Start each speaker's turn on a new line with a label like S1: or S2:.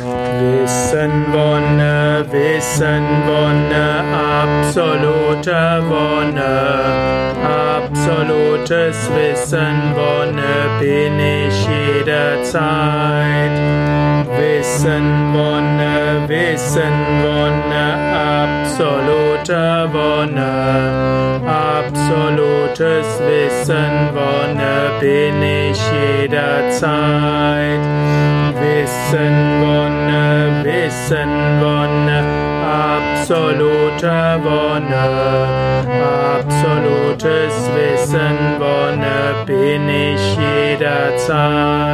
S1: Wissen, Wonne, Wissen, Wonne, absolute Wonne, absolutes Wissen, Wonne bin ich jederzeit. Wissen, Wonne, Wissen, Wonne, absolute Wonne, absolutes Wissen, Wonne bin ich jederzeit. Wissen, Wonne, absolute Wonne, absolutes Wissen, Wonne bin ich jederzeit.